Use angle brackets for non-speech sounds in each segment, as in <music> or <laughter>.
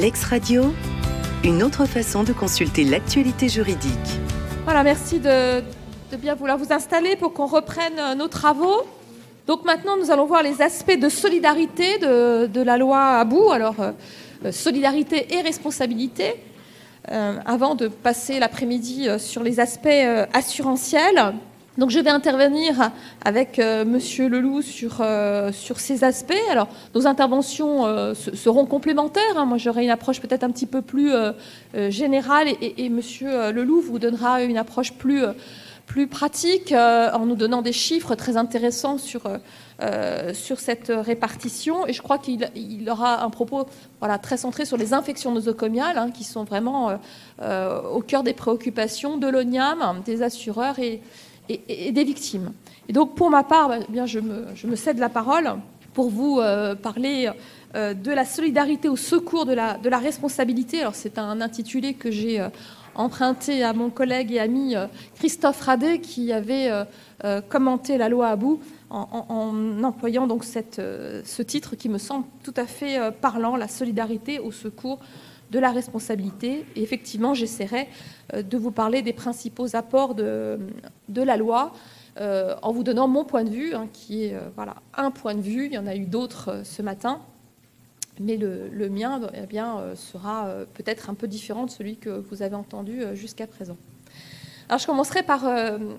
Lex Radio, une autre façon de consulter l'actualité juridique. Voilà, merci de, bien vouloir vous installer pour qu'on reprenne euh, nos travaux. Donc maintenant, nous allons voir les aspects de solidarité de, la loi Abou. Alors, euh, euh, solidarité et responsabilité. avant de passer l'après-midi sur les aspects assurantiels, donc je vais intervenir avec euh, Monsieur Leloup sur, euh, sur ces aspects. Alors nos interventions euh, seront complémentaires. Hein. Moi j'aurai une approche peut-être un petit peu plus générale et, et, Monsieur Leloup vous donnera une approche plus, plus pratique en nous donnant des chiffres très intéressants sur, sur cette répartition. Et je crois qu'il il aura un propos voilà, très centré sur les infections nosocomiales hein, qui sont vraiment au cœur des préoccupations de l'ONIAM, des assureurs et et, des victimes. Et donc, pour ma part, bah, eh bien, je, me, cède la parole pour vous euh, parler euh, de la solidarité au secours de la, de la responsabilité. C'est un intitulé que j'ai euh, emprunté à mon collègue et ami Christophe Radet, qui avait commenté la loi à bout en, employant donc ce titre qui me semble tout à fait parlant, la solidarité au secours de la responsabilité. Et effectivement, j'essaierai euh, de vous parler des principaux apports de, la loi euh, en vous donnant mon point de vue, hein, qui est euh, un point de vue. Il y en a eu d'autres ce matin. Mais le, mien eh sera peut-être un peu différent de celui que vous avez entendu jusqu'à présent. Alors, je commencerai par,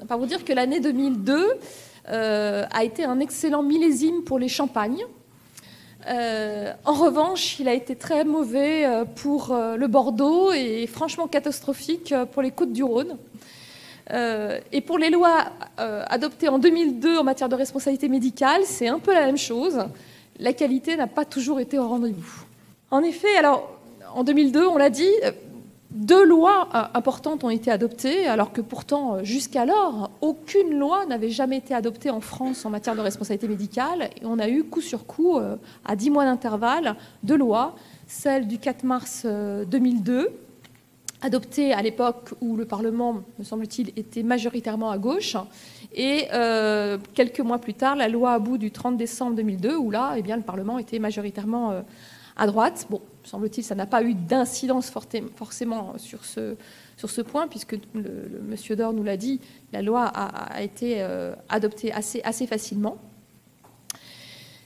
par vous dire que l'année 2002 a été un excellent millésime pour les champagnes. Euh, en revanche, il a été très mauvais euh, pour euh, le Bordeaux et franchement catastrophique pour les côtes du Rhône. et pour les lois adoptées en 2002 en matière de responsabilité médicale, c'est un peu la même chose. La qualité n'a pas toujours été au rendez-vous. En effet, alors en 2002, on l'a dit, deux lois euh, importantes ont été adoptées, alors que pourtant, euh, jusqu'alors, aucune loi n'avait jamais été adoptée en France en matière de responsabilité médicale. Et on a eu coup sur coup, euh, à dix mois d'intervalle, deux lois. Celle du 4 mars 2002, adoptée à l'époque où le Parlement, me semble-t-il, était majoritairement à gauche, et quelques mois plus tard, la loi à bout du 30 décembre 2002, où là, eh bien, le Parlement était majoritairement à droite. Bon, semble-t-il, ça n'a pas eu d'incidence forcément sur ce, sur ce point, puisque le, monsieur Dor nous l'a dit, la loi a, été euh, adoptée assez, assez facilement.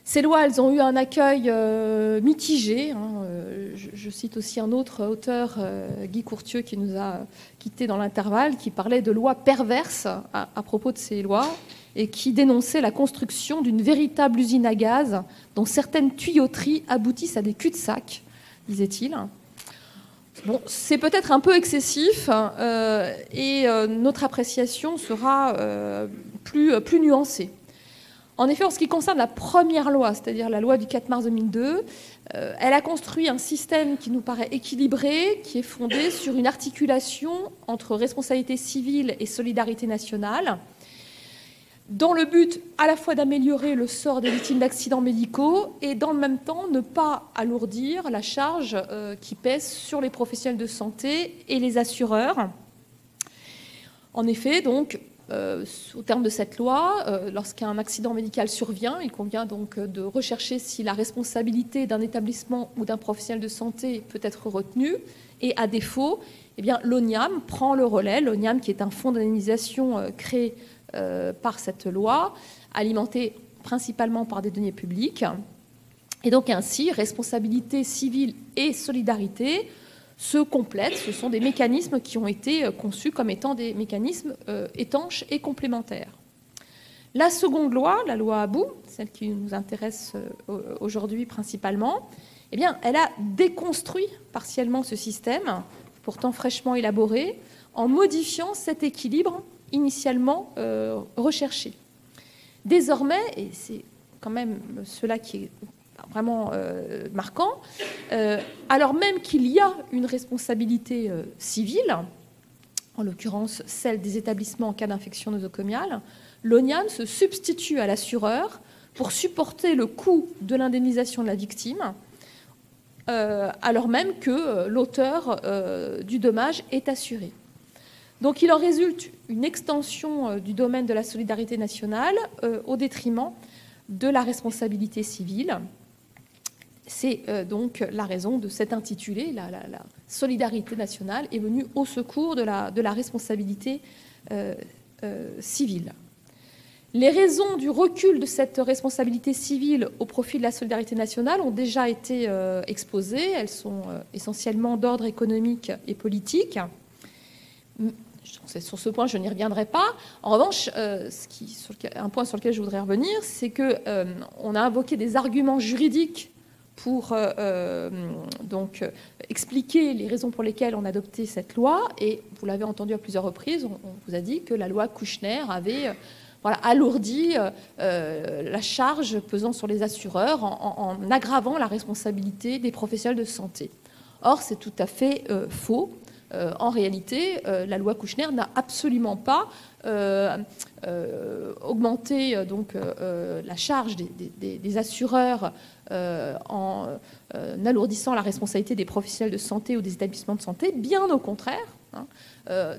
Ces lois, elles ont eu un accueil euh, mitigé. Hein, euh, je, cite aussi un autre auteur, Guy Courtieux, qui nous a quittés dans l'intervalle, qui parlait de lois perverses à, propos de ces lois et qui dénonçait la construction d'une véritable usine à gaz dont certaines tuyauteries aboutissent à des cul-de-sac disait-il. Bon, c'est peut-être un peu excessif euh, et euh, notre appréciation sera euh, plus, plus nuancée. En effet, en ce qui concerne la première loi, c'est-à-dire la loi du 4 mars 2002, elle a construit un système qui nous paraît équilibré, qui est fondé sur une articulation entre responsabilité civile et solidarité nationale, dans le but à la fois d'améliorer le sort des victimes d'accidents médicaux et dans le même temps ne pas alourdir la charge euh, qui pèse sur les professionnels de santé et les assureurs. En effet, donc, euh, au terme de cette loi, euh, lorsqu'un accident médical survient, il convient donc de rechercher si la responsabilité d'un établissement ou d'un professionnel de santé peut être retenue. Et à défaut, eh l'ONIAM prend le relais. L'ONIAM, qui est un fonds d'indemnisation créé euh, par cette loi, alimentée principalement par des deniers publics. Et donc ainsi, responsabilité civile et solidarité se complètent. Ce sont des mécanismes qui ont été euh, conçus comme étant des mécanismes euh, étanches et complémentaires. La seconde loi, la loi Abou, celle qui nous intéresse aujourd'hui principalement, eh bien, elle a déconstruit partiellement ce système, pourtant fraîchement élaboré, en modifiant cet équilibre initialement euh, recherché. Désormais, et c'est quand même cela qui est vraiment euh, marquant, euh, alors même qu'il y a une responsabilité civile, en l'occurrence celle des établissements en cas d'infection nosocomiale, l'ONIAM se substitue à l'assureur pour supporter le coût de l'indemnisation de la victime, alors même que l'auteur du dommage est assuré. Donc il en résulte une extension euh, du domaine de la solidarité nationale euh, au détriment de la responsabilité civile. c'est donc la raison de cet intitulé, la, solidarité nationale est venue au secours de la, responsabilité civile. Les raisons du recul de cette responsabilité civile au profit de la solidarité nationale ont déjà été euh, exposées. Elles sont euh, essentiellement d'ordre économique et politique. Sur ce point, je n'y reviendrai pas. En revanche, euh, un point sur lequel je voudrais revenir, c'est qu'on a invoqué des arguments juridiques pour donc expliquer les raisons pour lesquelles on a adopté cette loi. Et vous l'avez entendu à plusieurs reprises, on, vous a dit que la loi Kouchner avait euh, euh, la charge pesant sur les assureurs en, aggravant la responsabilité des professionnels de santé. Or, c'est tout à fait euh, en réalité, la loi Kouchner n'a absolument pas augmenté donc, la charge des, assureurs en alourdissant la responsabilité des professionnels de santé ou des établissements de santé, bien au contraire. Hein.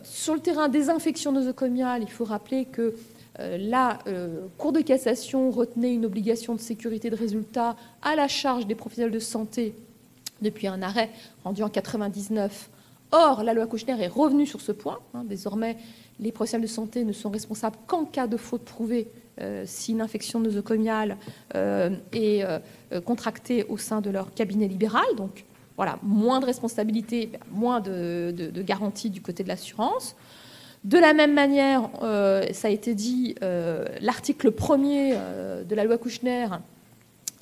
sur le terrain des infections nosocomiales, il faut rappeler que euh, la euh, Cour de cassation retenait une obligation de sécurité de résultat à la charge des professionnels de santé depuis un arrêt rendu en 1999. Or, la loi Kouchner est revenue sur ce point. Hein. Désormais, les professionnels de santé ne sont responsables qu'en cas de faute prouvée euh, si une infection nosocomiale est contractée au sein de leur cabinet libéral. Donc, voilà, moins de responsabilité, moins de, de garantie du côté de l'assurance. De la même manière, euh, ça a été dit, euh, l'article 1er euh, de la loi Kouchner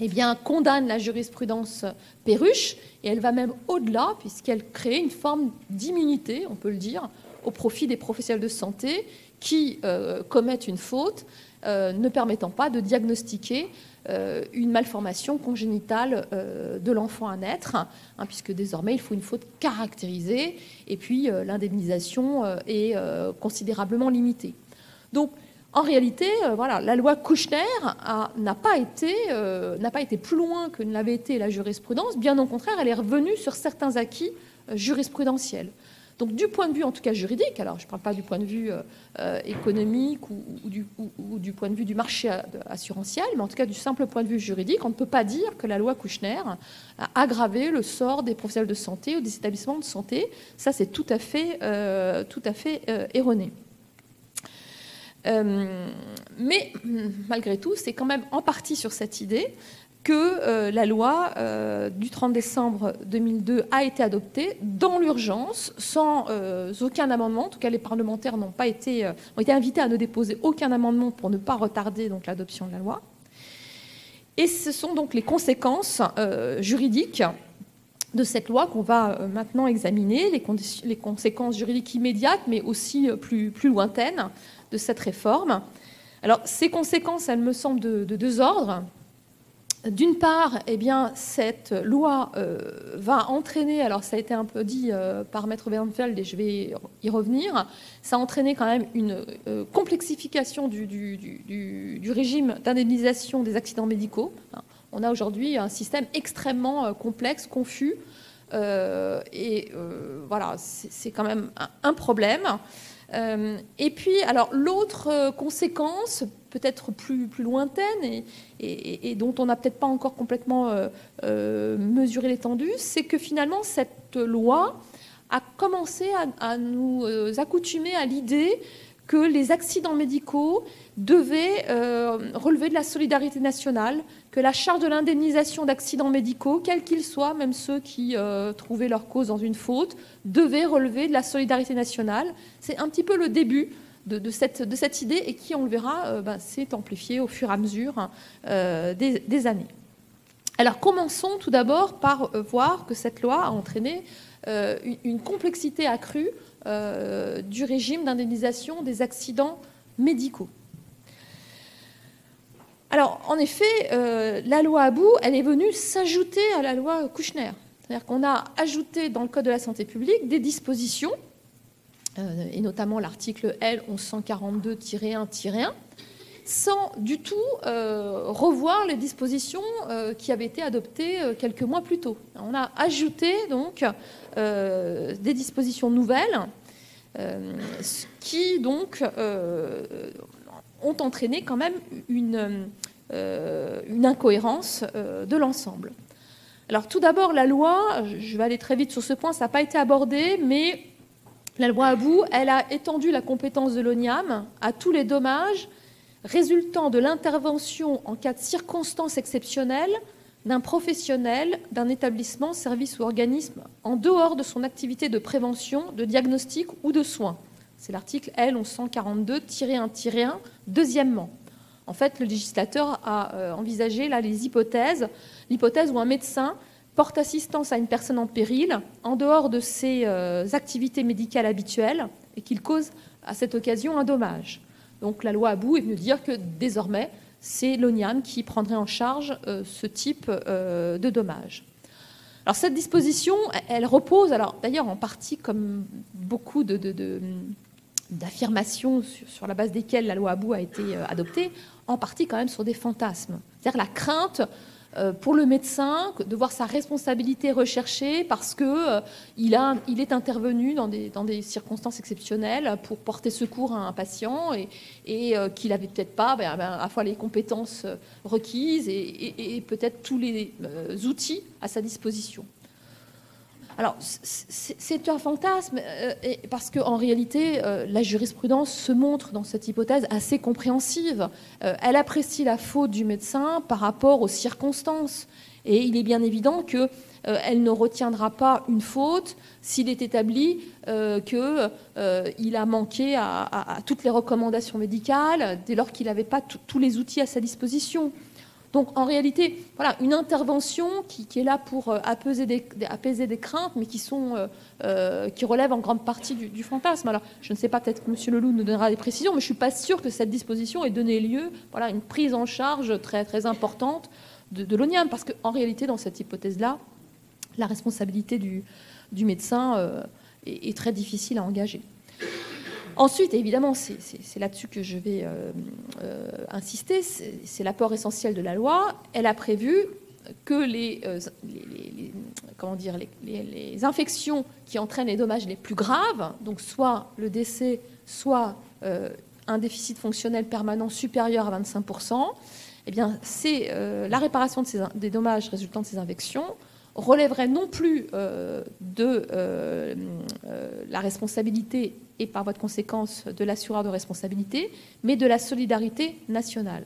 eh bien, condamne la jurisprudence Perruche, et elle va même au-delà, puisqu'elle crée une forme d'immunité, on peut le dire, au profit des professionnels de santé qui commettent une faute, ne permettant pas de diagnostiquer euh, une malformation congénitale euh, de l'enfant à naître, hein, puisque désormais il faut une faute caractérisée, et puis euh, l'indemnisation est considérablement limitée. Donc, en réalité, voilà, la loi Kouchner n'a pas, été, n'a pas été plus loin que ne l'avait été la jurisprudence. Bien au contraire, elle est revenue sur certains acquis jurisprudentiels. Donc du point de vue en tout cas juridique, alors je ne parle pas du point de vue euh, euh, économique ou, du, point de vue du marché assurantiel, mais en tout cas du simple point de vue juridique, on ne peut pas dire que la loi Kouchner a aggravé le sort des professionnels de santé ou des établissements de santé. Ça, c'est euh, tout à fait erroné. Mais <clears throat> malgré tout, c'est quand même en partie sur cette idée que euh, la loi euh, du 30 décembre 2002 a été adoptée dans l'urgence, sans euh, aucun amendement. En tout cas, les parlementaires n'ont pas été, ont été invités à ne déposer aucun amendement pour ne pas retarder l'adoption de la loi. Et ce sont donc les conséquences juridiques de cette loi qu'on va maintenant examiner, les, conséquences juridiques immédiates, mais aussi plus lointaines de cette réforme. Alors, ces conséquences, elles me semblent de deux ordres. D'une part, eh bien, cette loi euh, va entraîner, alors ça a été un peu dit euh, par Maître Wernfeld et je vais y revenir, ça a entraîné quand même une euh, complexification du, régime d'indemnisation des accidents médicaux. On a aujourd'hui un système extrêmement complexe, confus, et voilà, c'est quand même un problème. Euh, et puis, alors l'autre euh, conséquence, peut-être plus, plus lointaine et, dont on n'a peut-être pas encore complètement euh, mesuré l'étendue, c'est que finalement cette loi a commencé à nous accoutumer à l'idée que les accidents médicaux devaient euh, relever de la solidarité nationale, que la charge de l'indemnisation d'accidents médicaux, quels qu'ils soient, même ceux qui euh, trouvaient leur cause dans une faute, devait relever de la solidarité nationale. C'est un petit peu le début de, cette, idée et qui, on le verra, euh, ben, s'est amplifié au fur et à mesure hein, des, années. Alors commençons tout d'abord par voir que cette loi a entraîné une complexité accrue euh, du régime d'indemnisation des accidents médicaux. Alors, en effet, euh, la loi Abou, elle est venue s'ajouter à la loi Kouchner. C'est-à-dire qu'on a ajouté dans le Code de la santé publique des dispositions, euh, et notamment l'article L 1142-1-1, sans du tout revoir les dispositions qui avaient été adoptées quelques mois plus tôt. On a ajouté donc des dispositions nouvelles euh, qui donc euh, ont entraîné quand même une, une incohérence de l'ensemble. Alors tout d'abord, la loi, je vais aller très vite sur ce point, ça n'a pas été abordé, mais la loi Abou, elle a étendu la compétence de l'ONIAM à tous les dommages résultant de l'intervention en cas de circonstances exceptionnelles d'un professionnel, d'un établissement, service ou organisme en dehors de son activité de prévention, de diagnostic ou de soins. C'est l'article L 1142-1-1, deuxièmement. En fait, le législateur a euh, envisagé là les hypothèses, l'hypothèse où un médecin porte assistance à une personne en péril en dehors de ses euh, activités médicales habituelles et qu'il cause à cette occasion un dommage. Donc la loi Abou est venue dire que désormais, c'est l'ONIAM qui prendrait en charge euh, ce type euh, de dommage. Alors cette disposition, elle repose, alors d'ailleurs en partie comme beaucoup d'affirmations sur, la base desquelles la loi Abou a été adoptée, en partie quand même sur des fantasmes. C'est-à-dire la crainte euh, pour le médecin de voir sa responsabilité recherchée parce qu'il euh, il est intervenu dans des, circonstances exceptionnelles pour porter secours à un patient et, euh, qu'il n'avait peut-être pas ben, ben, à la fois les compétences requises et peut-être tous les outils à sa disposition. Alors, c'est un fantasme, euh, parce qu'en réalité, euh, la jurisprudence se montre dans cette hypothèse assez compréhensive. Euh, elle apprécie la faute du médecin par rapport aux circonstances. Et il est bien évident qu'elle ne retiendra pas une faute s'il est établi qu'il a manqué à, toutes les recommandations médicales dès lors qu'il n'avait pas tous les outils à sa disposition. Donc en réalité, voilà, une intervention qui, est là pour euh, apaiser des, craintes, mais qui, sont, euh, euh, en grande partie du, fantasme. Alors je ne sais pas, peut-être que M. Leloup nous donnera des précisions, mais je ne suis pas sûre que cette disposition ait donné lieu à une prise en charge très, importante de, l'ONIAM, parce qu'en réalité, dans cette hypothèse-là, la responsabilité du médecin est très difficile à engager. Ensuite, évidemment, c'est là-dessus que je vais euh, euh, insister, c'est l'apport essentiel de la loi. Elle a prévu que les, euh, comment dire, les, infections qui entraînent les dommages les plus graves, donc soit le décès, soit un déficit fonctionnel permanent supérieur à 25%, eh c'est la réparation des dommages résultant de ces infections relèverait non plus de la responsabilité et par voie de conséquence de l'assureur de responsabilité, mais de la solidarité nationale.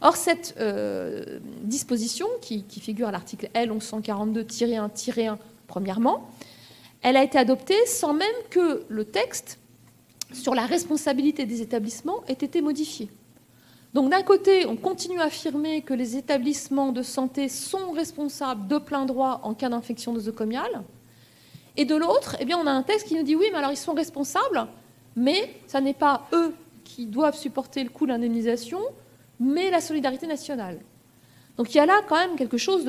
Or, cette euh, disposition, qui, figure à l'article L 1142-1-1, premièrement, elle a été adoptée sans même que le texte sur la responsabilité des établissements ait été modifié. Donc d'un côté, on continue à affirmer que les établissements de santé sont responsables de plein droit en cas d'infection nosocomiale, et de l'autre, eh on a un texte qui nous dit oui, mais alors ils sont responsables, mais ce n'est pas eux qui doivent supporter le coût de l'indemnisation, mais la solidarité nationale. Donc il y a là quand même quelque chose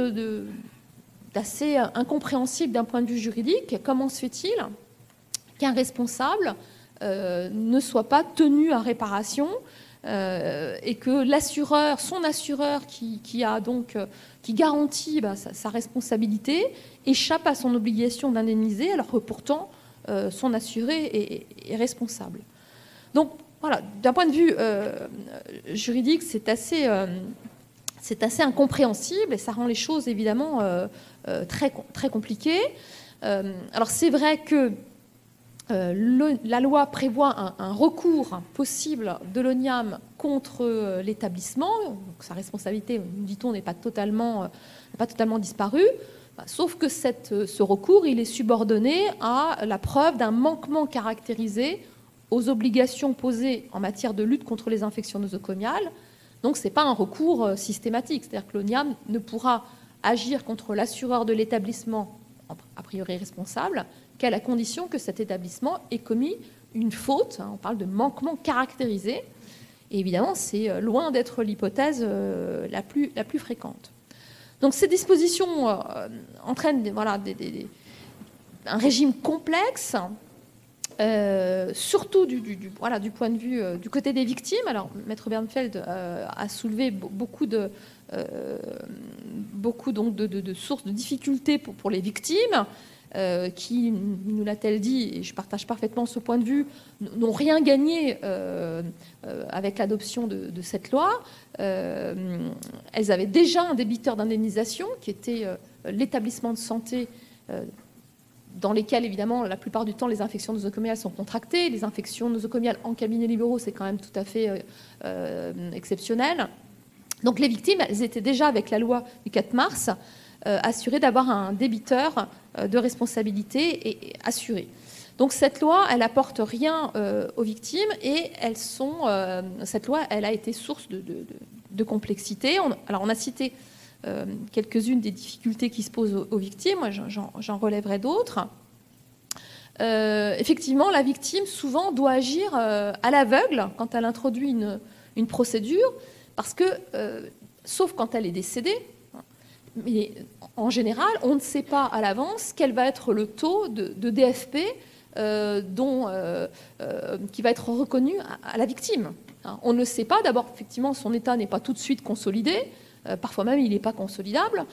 d'assez incompréhensible d'un point de vue juridique. Comment se fait-il qu'un responsable euh, ne soit pas tenu à réparation euh, et que l'assureur, son assureur qui, a donc euh, qui garantit bah, sa, responsabilité, échappe à son obligation d'indemniser, alors que pourtant euh, son assuré est, responsable. Donc voilà, d'un point de vue juridique, c'est assez, c'est assez incompréhensible et ça rend les choses évidemment très, très compliquées. alors c'est vrai que euh, la loi prévoit un, recours possible de l'ONIAM contre euh, l'établissement. Sa responsabilité, dit-on, n'est pas totalement, euh, disparue. Bah, sauf que ce recours, il est subordonné à la preuve d'un manquement caractérisé aux obligations posées en matière de lutte contre les infections nosocomiales. Donc ce n'est pas un recours systématique. C'est-à-dire que l'ONIAM ne pourra agir contre l'assureur de l'établissement, a priori responsable, qu'à la condition que cet établissement ait commis une faute. Hein, on parle de manquement caractérisé. Et évidemment, c'est euh, loin d'être l'hypothèse euh, la plus, fréquente. Donc ces dispositions euh, entraînent un régime complexe, surtout du, point de vue du côté des victimes. Alors, Maître Bernfeld a soulevé beaucoup de, sources de difficultés pour les victimes. Qui, nous l'a-t-elle dit, et je partage parfaitement ce point de vue, n'ont rien gagné avec l'adoption de, cette loi. elles avaient déjà un débiteur d'indemnisation qui était l'établissement de santé dans lesquels, évidemment, la plupart du temps, les infections nosocomiales sont contractées. Les infections nosocomiales en cabinet libéraux, c'est quand même tout à fait euh, euh, exceptionnel. Donc les victimes, elles étaient déjà, avec la loi du 4 mars, euh, assurées d'avoir un débiteur de responsabilité et, assuré. Donc cette loi, elle apporte rien aux victimes et elles sont, cette loi, elle a été source de, complexité. alors on a cité euh, quelques-unes des difficultés qui se posent aux, victimes. Moi, j'en relèverai d'autres. Euh, effectivement, la victime souvent doit agir euh, à l'aveugle quand elle introduit une, procédure, parce que, sauf quand elle est décédée, mais en général, on ne sait pas à l'avance quel va être le taux de, DFP dont, qui va être reconnu à, la victime. On ne sait pas. D'abord, effectivement, son état n'est pas tout de suite consolidé. Euh, parfois même, il n'est pas consolidable.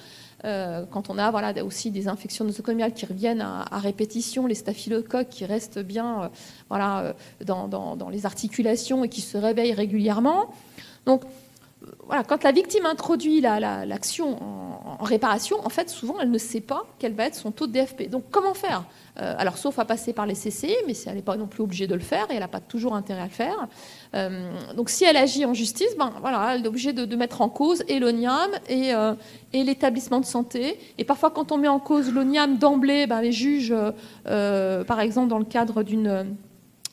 Euh, quand on a voilà, aussi des infections nosocomiales qui reviennent à, répétition, les staphylocoques qui restent bien euh, voilà, dans, dans, les articulations et qui se réveillent régulièrement. Donc, voilà, quand la victime introduit l'action en, réparation, en fait, souvent, elle ne sait pas quel va être son taux de DFP. Donc, comment faire? Euh, Alors, sauf à passer par les CCI, mais elle n'est pas non plus obligée de le faire et elle n'a pas toujours intérêt à le faire. Euh, donc, si elle agit en justice, ben, voilà, elle est obligée de, mettre en cause et l'ONIAM euh, et, l'établissement de santé. Et parfois, quand on met en cause l'ONIAM d'emblée, ben, les juges, par exemple, dans le cadre d'une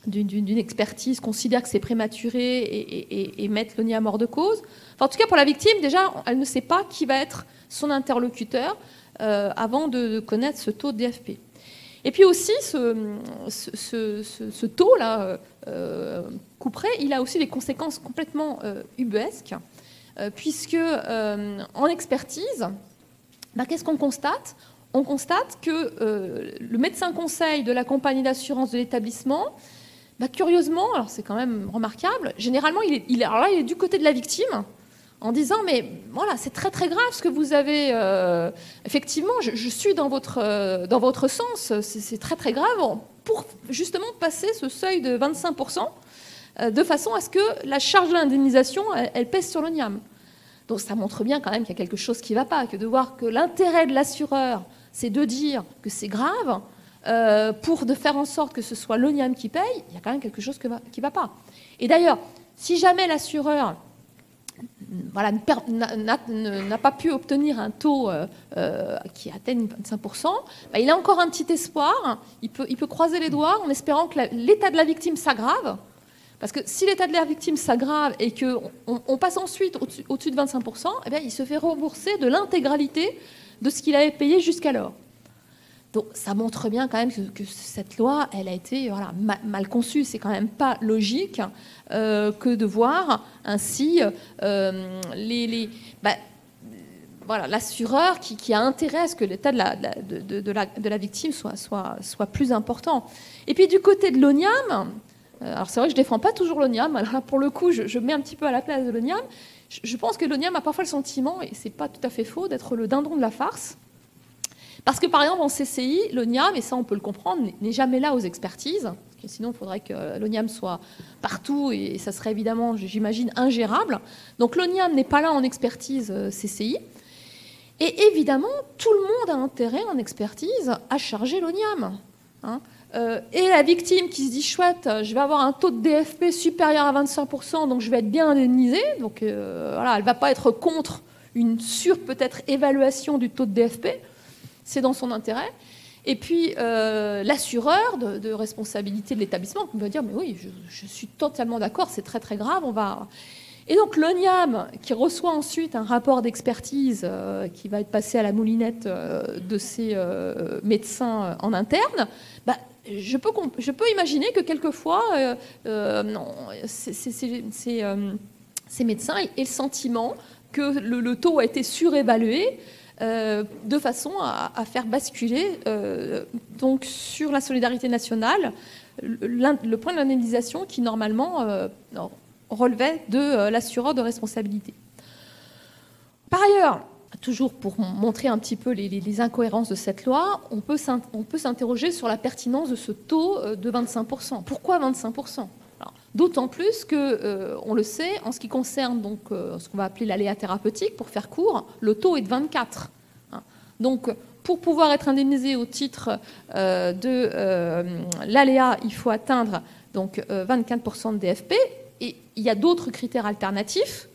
d'une expertise considère que c'est prématuré et, et, mettre l'ONIAM hors de cause. en tout cas, pour la victime, déjà, elle ne sait pas qui va être son interlocuteur euh, avant de connaître ce taux de DFP. Et puis aussi, ce, taux-là, euh, couperé, il a aussi des conséquences complètement euh, ubuesques, euh, puisque en expertise, bah, qu'est-ce qu'on constate? On constate que le médecin conseil de la compagnie d'assurance de l'établissement bah, curieusement, alors c'est quand même remarquable, généralement il est, alors là, il est du côté de la victime en disant mais voilà c'est très très grave ce que vous avez euh, effectivement je, suis dans votre euh, dans votre sens c'est très très grave pour justement passer ce seuil de 25% euh, de façon à ce que la charge de l'indemnisation elle, pèse sur le NIAM. Donc ça montre bien quand même qu'il y a quelque chose qui ne va pas que de voir que l'intérêt de l'assureur c'est de dire que c'est grave euh, pour de faire en sorte que ce soit l'ONIAM qui paye, il y a quand même quelque chose qui ne va pas. Et d'ailleurs, si jamais l'assureur voilà, n'a pas pu obtenir un taux euh, euh, qui atteigne 25%, bah, il a encore un petit espoir. Il peut, croiser les doigts en espérant que l'état de la victime s'aggrave. Parce que si l'état de la victime s'aggrave et qu'on on passe ensuite au-dessus de 25%, eh il se fait rembourser de l'intégralité de ce qu'il avait payé jusqu'alors. Donc ça montre bien quand même que, cette loi, elle a été voilà, mal, conçue. C'est quand même pas logique euh, que de voir ainsi euh, bah, l'assureur qui, a intérêt à ce que l'état de la, victime soit, plus important. Et puis du côté de l'ONIAM, euh, alors c'est vrai que je défends pas toujours l'ONIAM, alors là pour le coup je, je, mets un petit peu à la place de l'ONIAM. Je, je pense que l'ONIAM a parfois le sentiment, et c'est pas tout à fait faux, d'être le dindon de la farce. Parce que par exemple en CCI, l'ONIAM, et ça on peut le comprendre, n'est jamais là aux expertises. sinon, il faudrait que l'ONIAM soit partout et ça serait évidemment, j'imagine, ingérable. Donc l'ONIAM n'est pas là en expertise euh, CCI. Et évidemment, tout le monde a intérêt en expertise à charger l'ONIAM. Hein. Euh, et la victime qui se dit chouette, je vais avoir un taux de DFP supérieur à 25%, donc je vais être bien indemnisée. Donc euh, voilà, elle ne va pas être contre une sur peut-être évaluation du taux de DFP c'est dans son intérêt. Et puis euh, l'assureur de, responsabilité de l'établissement va dire mais oui, je, suis totalement d'accord, c'est très très grave. Et donc l'ONIAM qui reçoit ensuite un rapport d'expertise euh, qui va être passé à la moulinette euh, de ses médecins en interne, bah, je, peux, je peux imaginer que quelquefois ces médecins aient le sentiment que le taux a été surévalué euh, de façon à, faire basculer euh, donc sur la solidarité nationale le, point de l'indemnisation qui normalement euh, relevait de l'assureur de responsabilité. Par ailleurs, toujours pour montrer un petit peu les, incohérences de cette loi, on peut s'interroger sur la pertinence de ce taux de 25%. Pourquoi 25% D'autant plus que, euh, on le sait, en ce qui concerne euh, ce qu'on va appeler l'aléa thérapeutique, pour faire court, le taux est de 24. Hein. Donc, pour pouvoir être indemnisé au titre de l'aléa, il faut atteindre donc, 24% de DFP. Et il y a d'autres critères alternatifs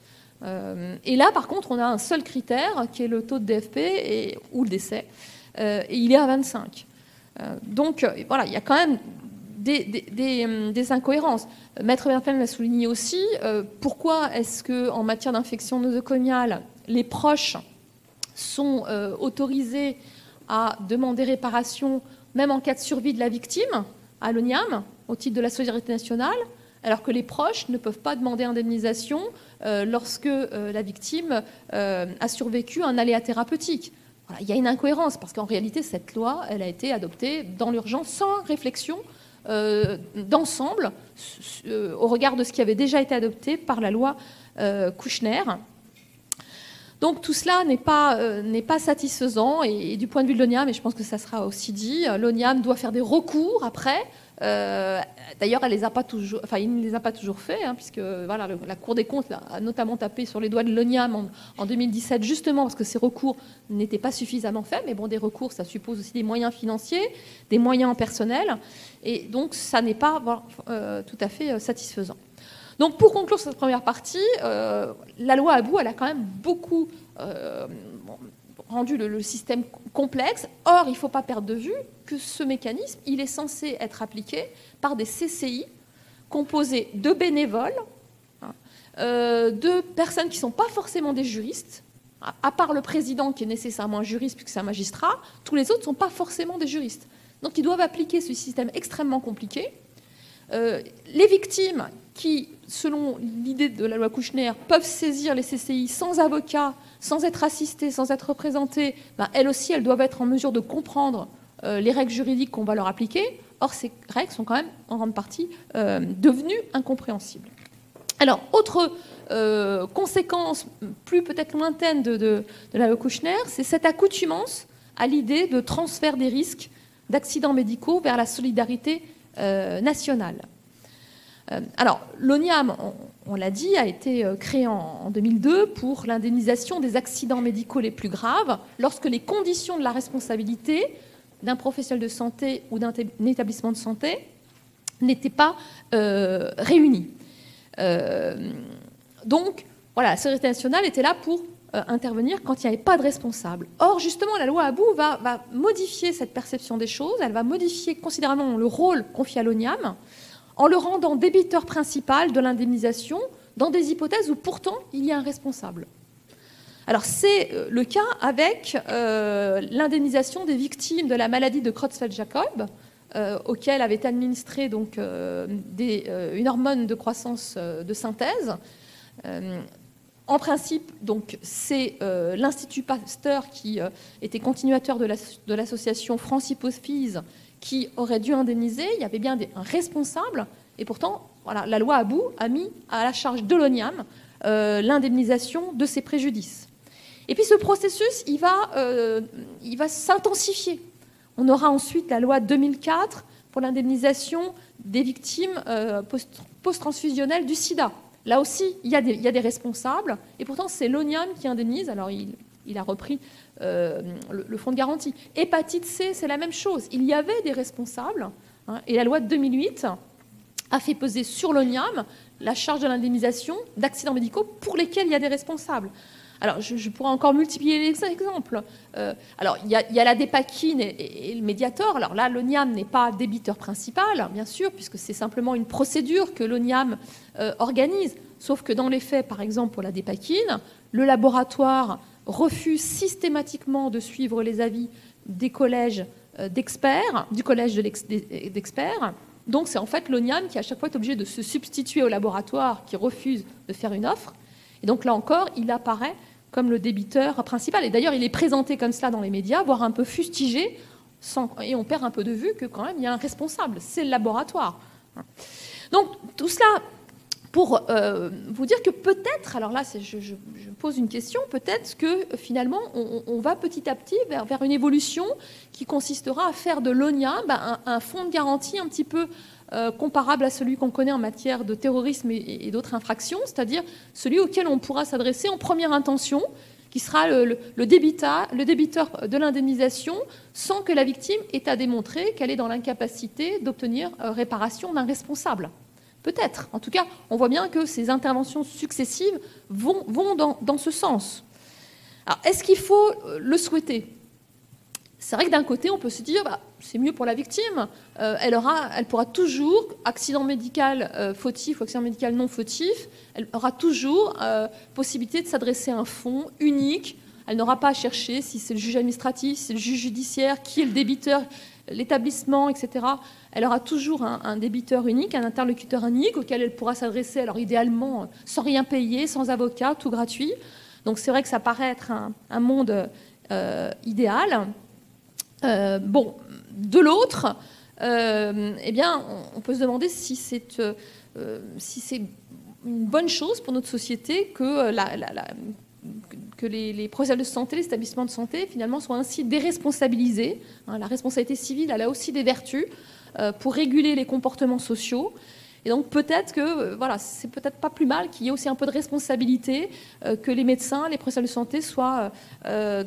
euh, et là, par contre, on a un seul critère qui est le taux de DFP ou le décès, euh, et il est à 25. Euh, donc voilà, il y a quand même des, incohérences. Maître Verpen l'a souligné aussi. pourquoi est-ce que, en matière d'infection nosocomiale, les proches sont autorisés à demander réparation, même en cas de survie de la victime, à l'ONIAM, au titre de la solidarité nationale, alors que les proches ne peuvent pas demander indemnisation euh, lorsque euh, la victime euh, a survécu à un aléa thérapeutique? il y a une incohérence parce qu'en réalité, cette loi, a été adoptée dans l'urgence sans réflexion d'ensemble au regard de ce qui avait déjà été adopté par la loi Kouchner. Donc tout cela n'est pas, satisfaisant et, du point de vue de l'ONIAM, et je pense que ça sera aussi dit, l'ONIAM doit faire des recours après euh, d'ailleurs, elle a pas toujours, il ne les a pas toujours fait, hein, puisque la Cour des comptes a notamment tapé sur les doigts de l'ONIAM en, 2017, justement parce que ces recours n'étaient pas suffisamment faits. Mais bon, des recours, ça suppose aussi des moyens financiers, des moyens personnels, et donc ça n'est pas euh, tout à fait euh, satisfaisant. Donc, pour conclure cette première partie, la loi Abou, elle a quand même beaucoup rendu le, système complexe. Or, il ne faut pas perdre de vue que ce mécanisme, il est censé être appliqué par des CCI composés de bénévoles, hein, euh, de personnes qui ne sont pas forcément des juristes, à part le président qui est nécessairement un juriste puisque c'est un magistrat, tous les autres ne sont pas forcément des juristes. Donc ils doivent appliquer ce système extrêmement compliqué. Euh, les victimes qui, selon l'idée de la loi Kouchner, peuvent saisir les CCI sans avocat, sans être assistées, sans être représentées, ben, elles aussi, elles doivent être en mesure de comprendre euh, les règles juridiques qu'on va leur appliquer. Or, ces règles sont quand même en grande partie euh, devenues incompréhensibles. Alors, autre euh, conséquence plus peut-être lointaine de, la loi Kouchner, c'est cette accoutumance à l'idée de transfert des risques d'accidents médicaux vers la solidarité nationale. Alors, l'ONIAM, on, l'a dit, a été créé en 2002 pour l'indemnisation des accidents médicaux les plus graves lorsque les conditions de la responsabilité d'un professionnel de santé ou d'un établissement de santé n'étaient pas euh, réunis. Euh, donc, voilà, la Sécurité nationale était là pour euh, intervenir quand il n'y avait pas de responsable. Or, justement, la loi Abou va, modifier cette perception des choses, elle va modifier considérablement le rôle confié à l'ONIAM en le rendant débiteur principal de l'indemnisation dans des hypothèses où pourtant il y a un responsable. Alors c'est euh, le cas avec euh, l'indemnisation des victimes de la maladie de Creutzfeldt-Jacob, euh, auquel avait été administrée donc, une hormone de croissance de synthèse. en principe, donc, c'est l'Institut Pasteur qui était continuateur de l'association France qui aurait dû indemniser. Il y avait bien un responsable, et pourtant, la loi Abou a mis à la charge de l'ONIAM l'indemnisation de ces préjudices. Et puis ce processus, il va, euh, s'intensifier. On aura ensuite la loi 2004 pour l'indemnisation des victimes euh, post-transfusionnelles du sida. Là aussi, il y, a des, il y a des responsables, et pourtant c'est l'ONIAM qui indemnise. Alors il, il a repris euh, le, fonds de garantie. Hépatite C, c'est la même chose. Il y avait des responsables, hein, et la loi de 2008 a fait peser sur l'ONIAM la charge de l'indemnisation d'accidents médicaux pour lesquels il y a des responsables. Alors, je, pourrais encore multiplier les exemples. Euh, alors, il y, a la dépakine et, le médiator. Alors là, l'ONIAM n'est pas débiteur principal, bien sûr, puisque c'est simplement une procédure que l'ONIAM euh, organise. Sauf que dans les faits, par exemple, pour la dépakine, le laboratoire refuse systématiquement de suivre les avis des collèges euh, d'experts, du collège d'experts. Donc, c'est en fait l'ONIAM qui, à chaque fois, est obligé de se substituer au laboratoire qui refuse de faire une offre. Et donc, là encore, il apparaît comme le débiteur principal. Et d'ailleurs, il est présenté comme cela dans les médias, voire un peu fustigé, et on perd un peu de vue que quand même il y a un responsable, c'est le laboratoire. Donc tout cela pour euh, vous dire que peut-être, alors là je, je, pose une question, peut-être que finalement on, va petit à petit vers, une évolution qui consistera à faire de l'ONIA ben, un, fonds de garantie un petit peu euh, comparable à celui qu'on connaît en matière de terrorisme et, d'autres infractions, c'est-à-dire celui auquel on pourra s'adresser en première intention, qui sera le, le, débiteur, de l'indemnisation sans que la victime ait à démontrer qu'elle est dans l'incapacité d'obtenir euh, réparation d'un responsable. Peut-être. En tout cas, on voit bien que ces interventions successives vont, dans, ce sens. Alors, est-ce qu'il faut euh, le souhaiter? C'est vrai que d'un côté, on peut se dire, bah, c'est mieux pour la victime. Euh, elle pourra toujours, accident médical euh, fautif ou accident médical non fautif, elle aura toujours possibilité de s'adresser à un fonds unique. Elle n'aura pas à chercher si c'est le juge administratif, si c'est le juge judiciaire, qui est le débiteur, l'établissement, etc. Elle aura toujours un, débiteur unique, un interlocuteur unique auquel elle pourra s'adresser, alors idéalement sans rien payer, sans avocat, tout gratuit. Donc c'est vrai que ça paraît être un, monde euh, idéal. Euh, bon, de l'autre, euh, eh bien, on, peut se demander si c'est si c'est une bonne chose pour notre société que la, que les, professionnels de santé, les établissements de santé, finalement, soient ainsi déresponsabilisés. Hein, la responsabilité civile, elle a aussi des vertus euh, pour réguler les comportements sociaux. Et donc peut-être que euh, voilà, c'est peut-être pas plus mal qu'il y ait aussi un peu de responsabilité, euh, que les médecins, les professionnels de santé soient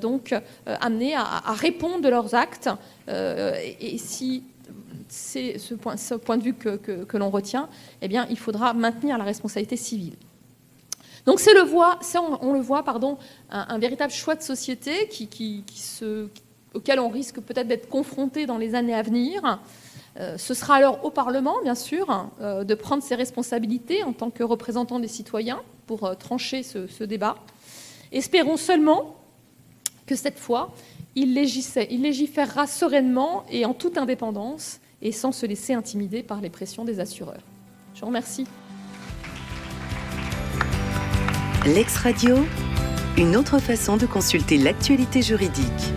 donc amenés à, répondre de leurs actes. Et, si c'est ce point, de vue que, l'on retient, eh bien, il faudra maintenir la responsabilité civile. Donc c'est on, le voit, pardon, un, véritable choix de société auquel on risque peut-être d'être confronté dans les années à venir. Euh, ce sera alors au Parlement, bien sûr, euh, de prendre ses responsabilités en tant que représentant des citoyens pour euh, trancher ce, débat. Espérons seulement que cette fois, il, légiférera sereinement et en toute indépendance et sans se laisser intimider par les pressions des assureurs. Je vous remercie. L'ex-radio, une autre façon de consulter l'actualité juridique.